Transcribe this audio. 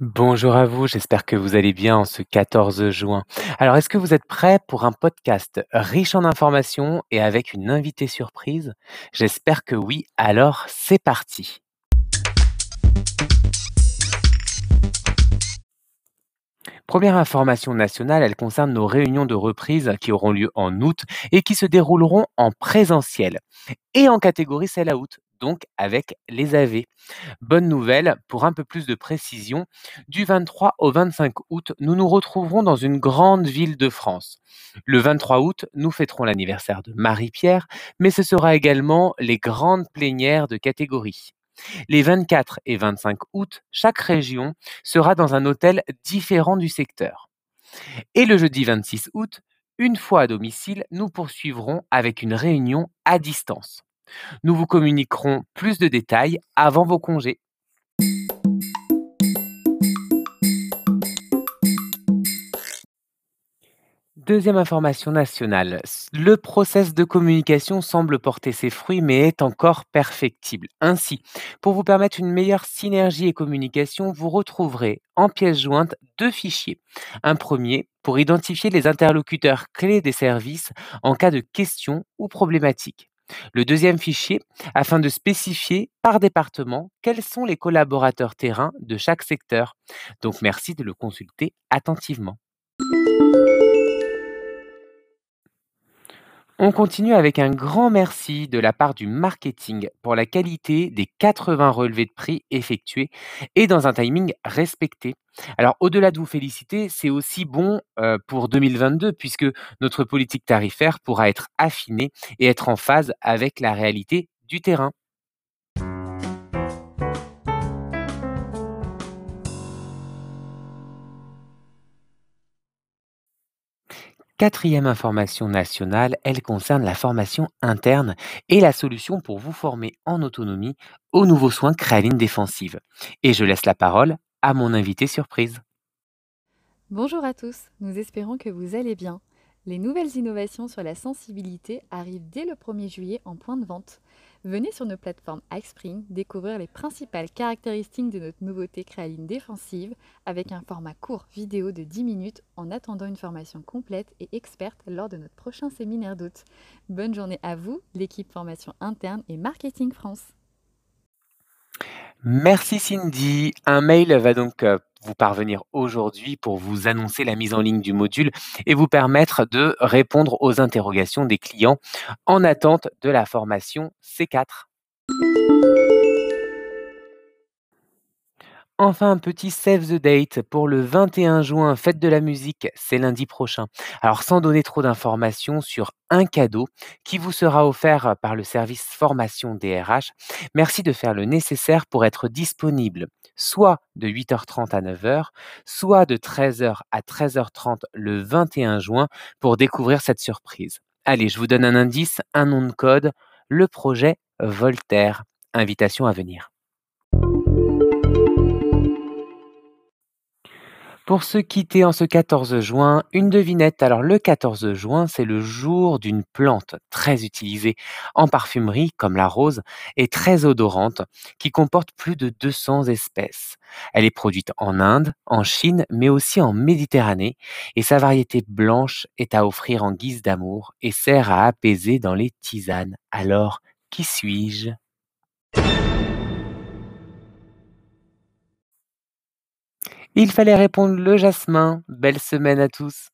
Bonjour à vous, j'espère que vous allez bien en ce 14 juin. Alors, est-ce que vous êtes prêts pour un podcast riche en informations et avec une invitée surprise? J'espère que oui, alors c'est parti. Première information nationale, elle concerne nos réunions de reprise qui auront lieu en août et qui se dérouleront en présentiel et en catégorie sell out, donc avec les AV. Bonne nouvelle, pour un peu plus de précision, du 23 au 25 août, nous nous retrouverons dans une grande ville de France. Le 23 août, nous fêterons l'anniversaire de Marie-Pierre, mais ce sera également les grandes plénières de catégorie. Les 24 et 25 août, chaque région sera dans un hôtel différent du secteur. Et le jeudi 26 août, une fois à domicile, nous poursuivrons avec une réunion à distance. Nous vous communiquerons plus de détails avant vos congés. Deuxième information nationale, le process de communication semble porter ses fruits mais est encore perfectible. Ainsi, pour vous permettre une meilleure synergie et communication, vous retrouverez en pièce jointe deux fichiers. Un premier pour identifier les interlocuteurs clés des services en cas de questions ou problématiques. Le deuxième fichier afin de spécifier par département quels sont les collaborateurs terrain de chaque secteur. Donc merci de le consulter attentivement. On continue avec un grand merci de la part du marketing pour la qualité des 80 relevés de prix effectués et dans un timing respecté. Alors au-delà de vous féliciter, c'est aussi bon euh, pour 2022 puisque notre politique tarifaire pourra être affinée et être en phase avec la réalité du terrain. Quatrième information nationale, elle concerne la formation interne et la solution pour vous former en autonomie aux nouveaux soins créaline défensive. Et je laisse la parole à mon invité surprise. Bonjour à tous, nous espérons que vous allez bien. Les nouvelles innovations sur la sensibilité arrivent dès le 1er juillet en point de vente. Venez sur nos plateformes iSpring découvrir les principales caractéristiques de notre nouveauté créaline défensive avec un format court vidéo de 10 minutes en attendant une formation complète et experte lors de notre prochain séminaire d'août. Bonne journée à vous, l'équipe formation interne et marketing France. Merci Cindy. Un mail va donc euh, vous parvenir aujourd'hui pour vous annoncer la mise en ligne du module et vous permettre de répondre aux interrogations des clients en attente de la formation C4. Enfin, un petit save the date pour le 21 juin, fête de la musique, c'est lundi prochain. Alors, sans donner trop d'informations sur un cadeau qui vous sera offert par le service formation DRH, merci de faire le nécessaire pour être disponible soit de 8h30 à 9h, soit de 13h à 13h30 le 21 juin pour découvrir cette surprise. Allez, je vous donne un indice, un nom de code, le projet Voltaire. Invitation à venir. Pour se quitter en ce 14 juin, une devinette. Alors le 14 juin, c'est le jour d'une plante très utilisée en parfumerie comme la rose et très odorante qui comporte plus de 200 espèces. Elle est produite en Inde, en Chine, mais aussi en Méditerranée et sa variété blanche est à offrir en guise d'amour et sert à apaiser dans les tisanes. Alors, qui suis-je? Il fallait répondre le jasmin. Belle semaine à tous.